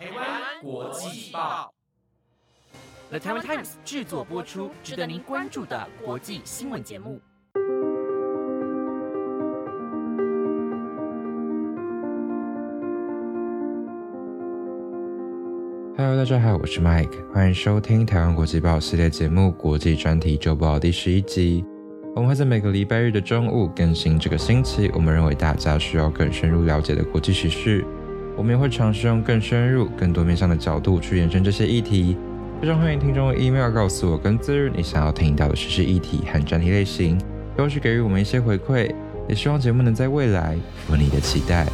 台湾国际报，The Taiwan Times 制作播出，值得您关注的国际新闻节目。Hello，大家好，我是 Mike，欢迎收听台湾国际报系列节目《国际专题周报》第十一集。我们会在每个礼拜日的中午更新这个星期我们认为大家需要更深入了解的国际时事。我们也会尝试用更深入、更多面向的角度去延伸这些议题。非常欢迎听众用 email 告诉我跟资润你想要听到的时事议题和专题类型，或是给予我们一些回馈。也希望节目能在未来符合你的期待。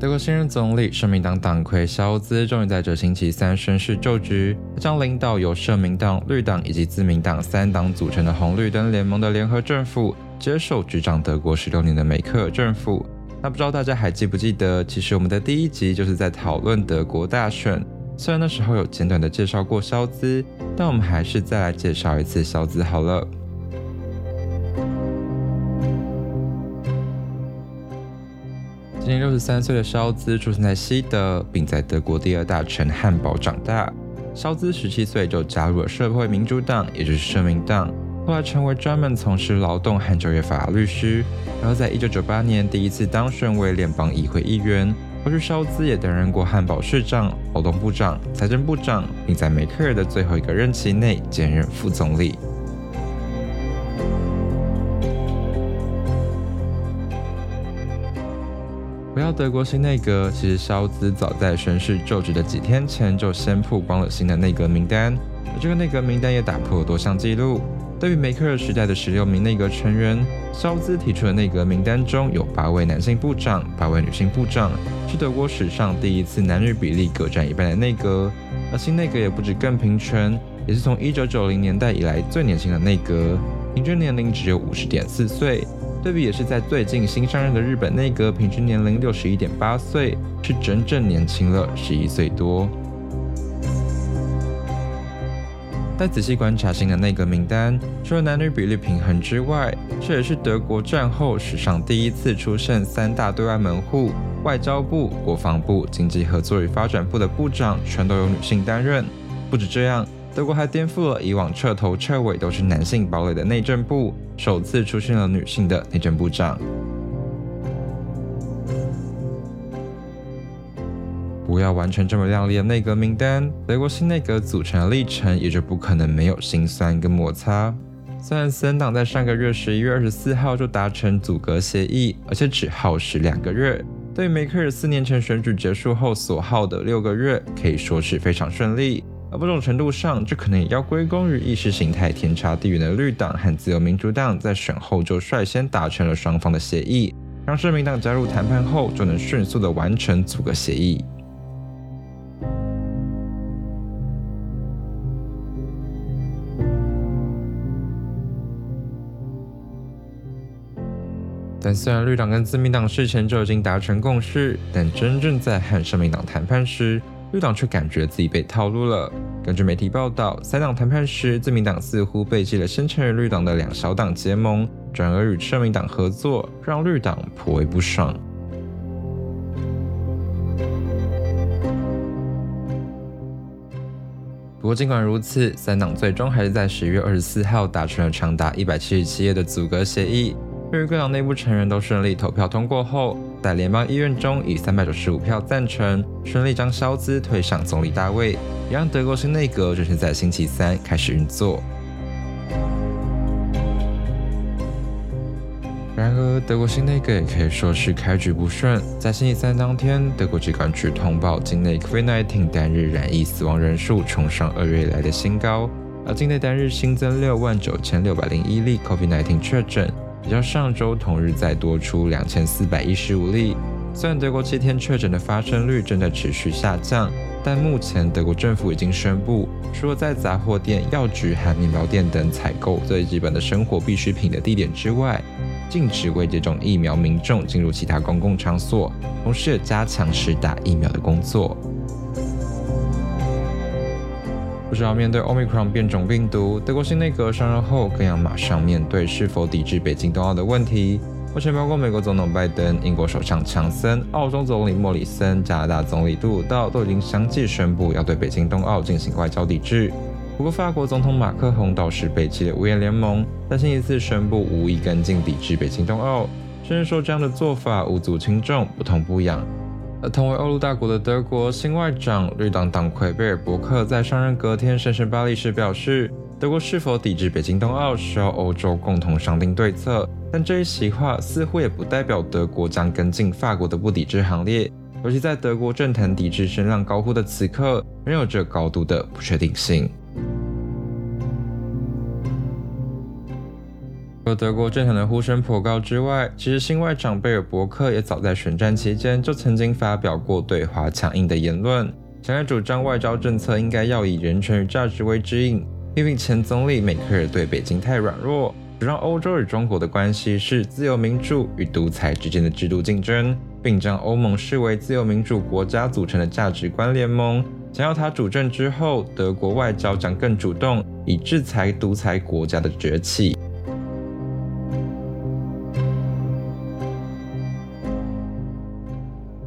德国新任总理社民党党魁肖兹终于在这星期三宣誓就职，他将领导由社民党、绿党以及自民党三党组成的红绿灯联盟的联合政府，接手执掌德国十六年的梅克尔政府。那不知道大家还记不记得，其实我们的第一集就是在讨论德国大选，虽然那时候有简短的介绍过肖兹，但我们还是再来介绍一次肖兹好了。今年六十三岁的肖兹出生在西德，并在德国第二大城汉堡长大。肖兹十七岁就加入了社会民主党，也就是社民党，后来成为专门从事劳动和就业法律师。然后在一九九八年第一次当选为联邦议会议员。过去肖兹也担任过汉堡市长、劳动部长、财政部长，并在梅克尔的最后一个任期内兼任副总理。提到德国新内阁，其实肖兹早在宣誓就职的几天前就先曝光了新的内阁名单，而这个内阁名单也打破了多项纪录。对于梅克尔时代的十六名内阁成员，肖兹提出的内阁名单中有八位男性部长，八位女性部长，是德国史上第一次男女比例各占一半的内阁。而新内阁也不止更平权，也是从一九九零年代以来最年轻的内阁，平均年龄只有五十点四岁。对比也是在最近新上任的日本内阁，平均年龄六十一点八岁，是整整年轻了十一岁多。再仔细观察新的内阁名单，除了男女比例平衡之外，这也是德国战后史上第一次出现三大对外门户——外交部、国防部、经济合作与发展部的部长全都由女性担任。不止这样。德国还颠覆了以往彻头彻尾都是男性堡垒的内政部，首次出现了女性的内政部长。不要完成这么亮丽的内阁名单，德国新内阁组成的历程也就不可能没有心酸跟摩擦。虽然森党在上个月十一月二十四号就达成阻隔协议，而且只耗时两个月，对梅克尔四年前选举结束后所耗的六个月，可以说是非常顺利。而某种程度上，这可能也要归功于意识形态天差地远的绿党和自由民主党在选后就率先达成了双方的协议，让社民党加入谈判后就能迅速的完成组阁协议。但虽然绿党跟自民党事前就已经达成共识，但真正在和社民党谈判时，绿党却感觉自己被套路了。根据媒体报道，三党谈判时，自民党似乎背弃了先前与绿党的两小党结盟，转而与社民党合作，让绿党颇为不爽。不过，尽管如此，三党最终还是在十月二十四号达成了长达一百七十七页的阻隔协议。由于各党内部成员都顺利投票通过后，在联邦议院中以三百九十五票赞成，顺利将肖兹推上总理大位，也让德国新内阁正式在星期三开始运作。然而，德国新内阁也可以说是开局不顺。在星期三当天，德国疾管局通报境内 COVID-19 单日染疫死亡人数冲上二月以来的新高，而境内单日新增六万九千六百零一例 COVID-19 确诊。比较上周同日再多出两千四百一十五例。虽然德国七天确诊的发生率正在持续下降，但目前德国政府已经宣布，除了在杂货店、药局和面包店等采购最基本的生活必需品的地点之外，禁止未接种疫苗民众进入其他公共场所，同时也加强施打疫苗的工作。知道面对 Omicron 变种病毒，德国新内阁上任后更要马上面对是否抵制北京冬奥的问题。目前包括美国总统拜登、英国首相强森、澳洲总理莫里森、加拿大总理杜鲁道都已经相继宣布要对北京冬奥进行外交抵制。不过，法国总统马克宏倒是背弃了五眼联盟，在星期四宣布无意跟进抵制北京冬奥，甚至说这样的做法无足轻重、不痛不痒。而同为欧陆大国的德国新外长绿党党魁贝尔伯克在上任隔天声声巴黎时表示。德国是否抵制北京冬奥，需要欧洲共同商定对策。但这一席话似乎也不代表德国将跟进法国的不抵制行列，尤其在德国政坛抵制声浪高呼的此刻，仍有着高度的不确定性。除德国政坛的呼声颇高之外，其实新外长贝尔伯克也早在选战期间就曾经发表过对华强硬的言论，强烈主张外交政策应该要以人权与价值为指引。批评前总理梅克尔对北京太软弱，主张欧洲与中国的关系是自由民主与独裁之间的制度竞争，并将欧盟视为自由民主国家组成的价值观联盟。想要他主政之后，德国外交将更主动，以制裁独裁国家的崛起。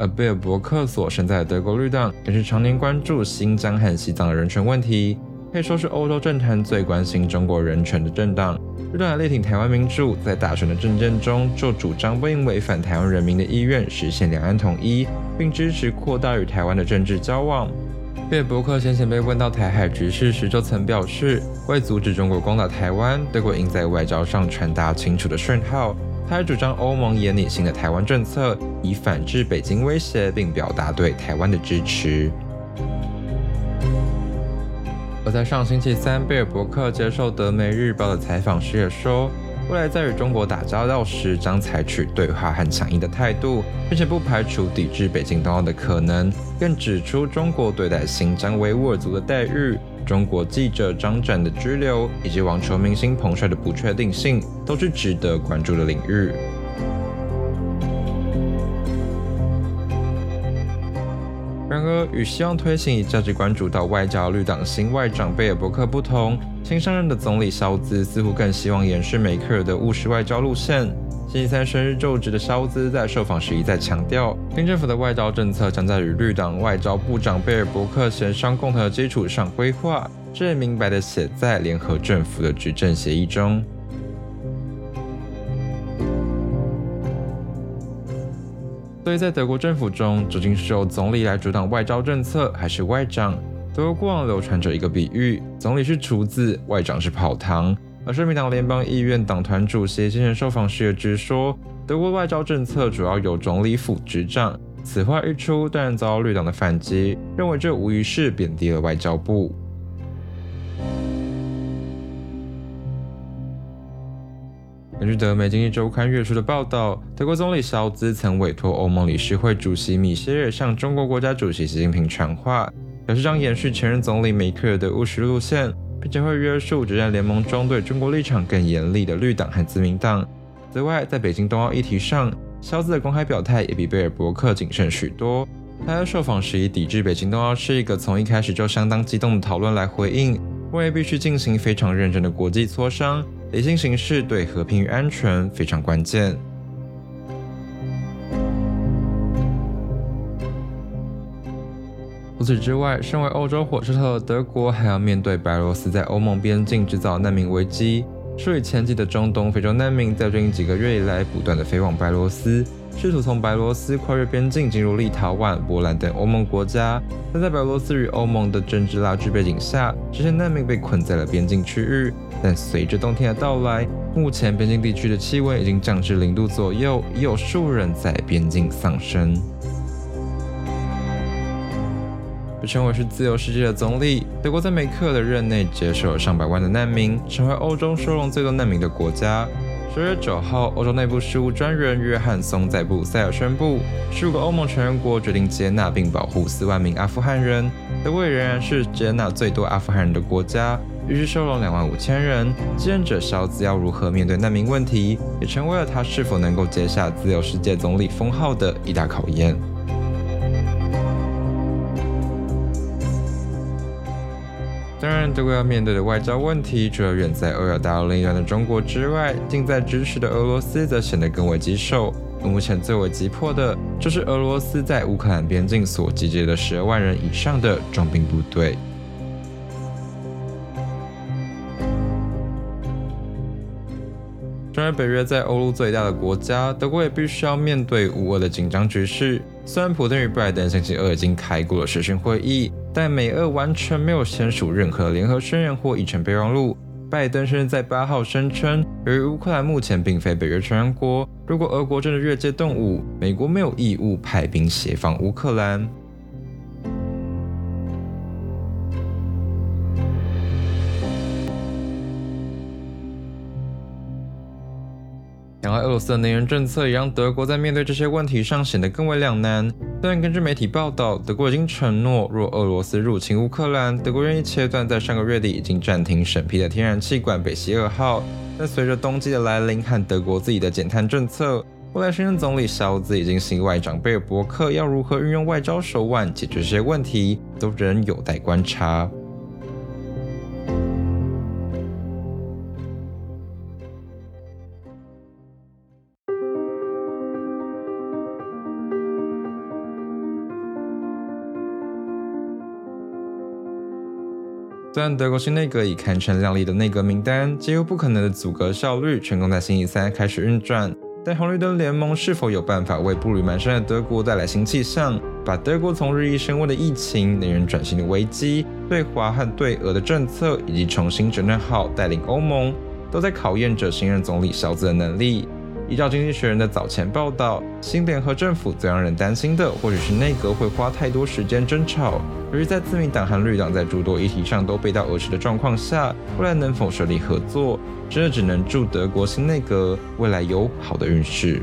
而贝尔伯克所身在的德国绿党，也是常年关注新疆和西藏的人权问题。可以说是欧洲政坛最关心中国人权的政党。这段力挺台湾民主，在大选的政见中就主张不应违反台湾人民的意愿，实现两岸统一，并支持扩大与台湾的政治交往。贝尔伯克先前被问到台海局势时，就曾表示，为阻止中国攻打台湾，德国应在外交上传达清楚的讯号。他还主张欧盟也拟新的台湾政策，以反制北京威胁，并表达对台湾的支持。而在上星期三，贝尔伯克接受德媒日报的采访时也说，未来在与中国打交道时将采取对话和强硬的态度，并且不排除抵制北京冬奥的可能。更指出，中国对待新疆维吾尔族的待遇、中国记者张展的拘留以及网球明星彭帅的不确定性，都是值得关注的领域。然而，与希望推行以价值观主导外交绿党新外长贝尔伯克不同，新上任的总理肖兹似乎更希望延续梅克尔的务实外交路线。星期三生日就职的肖兹在受访时一再强调，新政府的外交政策将在与绿党外交部长贝尔伯克协商共同的基础上规划，这也明白的写在联合政府的执政协议中。所以在德国政府中，究竟是由总理来主导外交政策，还是外长？德国过往流传着一个比喻：总理是厨子，外长是跑堂。而社民党联邦议院党团主席今年受访时也直说，德国外交政策主要由总理府执掌。此话一出，当然遭到绿党的反击，认为这无疑是贬低了外交部。根据德媒经济周刊月初的报道，德国总理肖兹曾委托欧盟理事会主席米歇尔向中国国家主席习近平传话，表示将延续前任总理梅克尔的务实路线，并且会约束执政联盟中对中国立场更严厉的绿党和自民党。此外，在北京冬奥议题上，肖兹的公开表态也比贝尔伯克谨慎许多。他在受访时以抵制北京冬奥是一个从一开始就相当激动的讨论来回应，认为必须进行非常认真的国际磋商。理性行事对和平与安全非常关键。除此之外，身为欧洲火车头的德国，还要面对白罗斯在欧盟边境制造难民危机。数以千计的中东、非洲难民在最近几个月以来不断的飞往白罗斯，试图从白罗斯跨越边境进入立陶宛、波兰等欧盟国家。但在白罗斯与欧盟的政治拉锯背景下，这些难民被困在了边境区域。但随着冬天的到来，目前边境地区的气温已经降至零度左右，已有数人在边境丧生。称为是自由世界的总理，德国在梅克的任内接收了上百万的难民，成为欧洲收容最多难民的国家。十月九号，欧洲内部事务专员约翰松在布鲁塞尔宣布，十五个欧盟成员国决定接纳并保护四万名阿富汗人。德国仍然是接纳最多阿富汗人的国家，于是收容两万五千人。继任者肖兹要如何面对难民问题，也成为了他是否能够接下自由世界总理封号的一大考验。德国要面对的外交问题，除了远在欧亚大陆另一端的中国之外，近在咫尺的俄罗斯则显得更为棘手。目前最为急迫的，就是俄罗斯在乌克兰边境所集结的十二万人以上的重兵部队。身为北约在欧陆最大的国家，德国也必须要面对乌俄的紧张局势。虽然普京与拜登星期二已经开过了视讯会议，但美俄完全没有签署任何联合宣言或议程备忘录。拜登甚至在八号声称，由于乌克兰目前并非北约成员国，如果俄国真的越界动武，美国没有义务派兵协防乌克兰。而俄罗斯的能源政策也让德国在面对这些问题上显得更为两难。虽然根据媒体报道，德国已经承诺，若俄罗斯入侵乌克兰，德国愿意切断在上个月底已经暂停审批的天然气管北溪二号。但随着冬季的来临和德国自己的减碳政策，未来新任总理肖兹以及新外长贝尔伯克要如何运用外交手腕解决这些问题，都仍有待观察。虽然德国新内阁已堪称亮丽的内阁名单，几乎不可能的阻隔效率成功在星期三开始运转，但红绿灯联盟是否有办法为步履蹒跚的德国带来新气象，把德国从日益升温的疫情、能源转型的危机、对华和对俄的政策，以及重新整顿好带领欧盟，都在考验着新任总理小子的能力。依照《经济学人》的早前报道，新联合政府最让人担心的，或许是内阁会花太多时间争吵。由于在自民党和绿党在诸多议题上都背道而驰的状况下，未来能否顺利合作，真的只能祝德国新内阁未来有好的运势。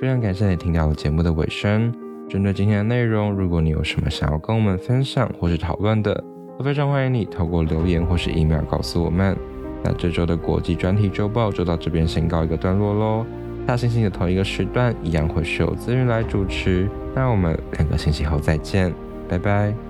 非常感谢你听到了节目的尾声。针对今天的内容，如果你有什么想要跟我们分享或是讨论的，都非常欢迎你透过留言或是 email 告诉我们。那这周的国际专题周报就到这边先告一个段落喽。下星期的同一个时段，一样会是由资源来主持。那我们两个星期后再见，拜拜。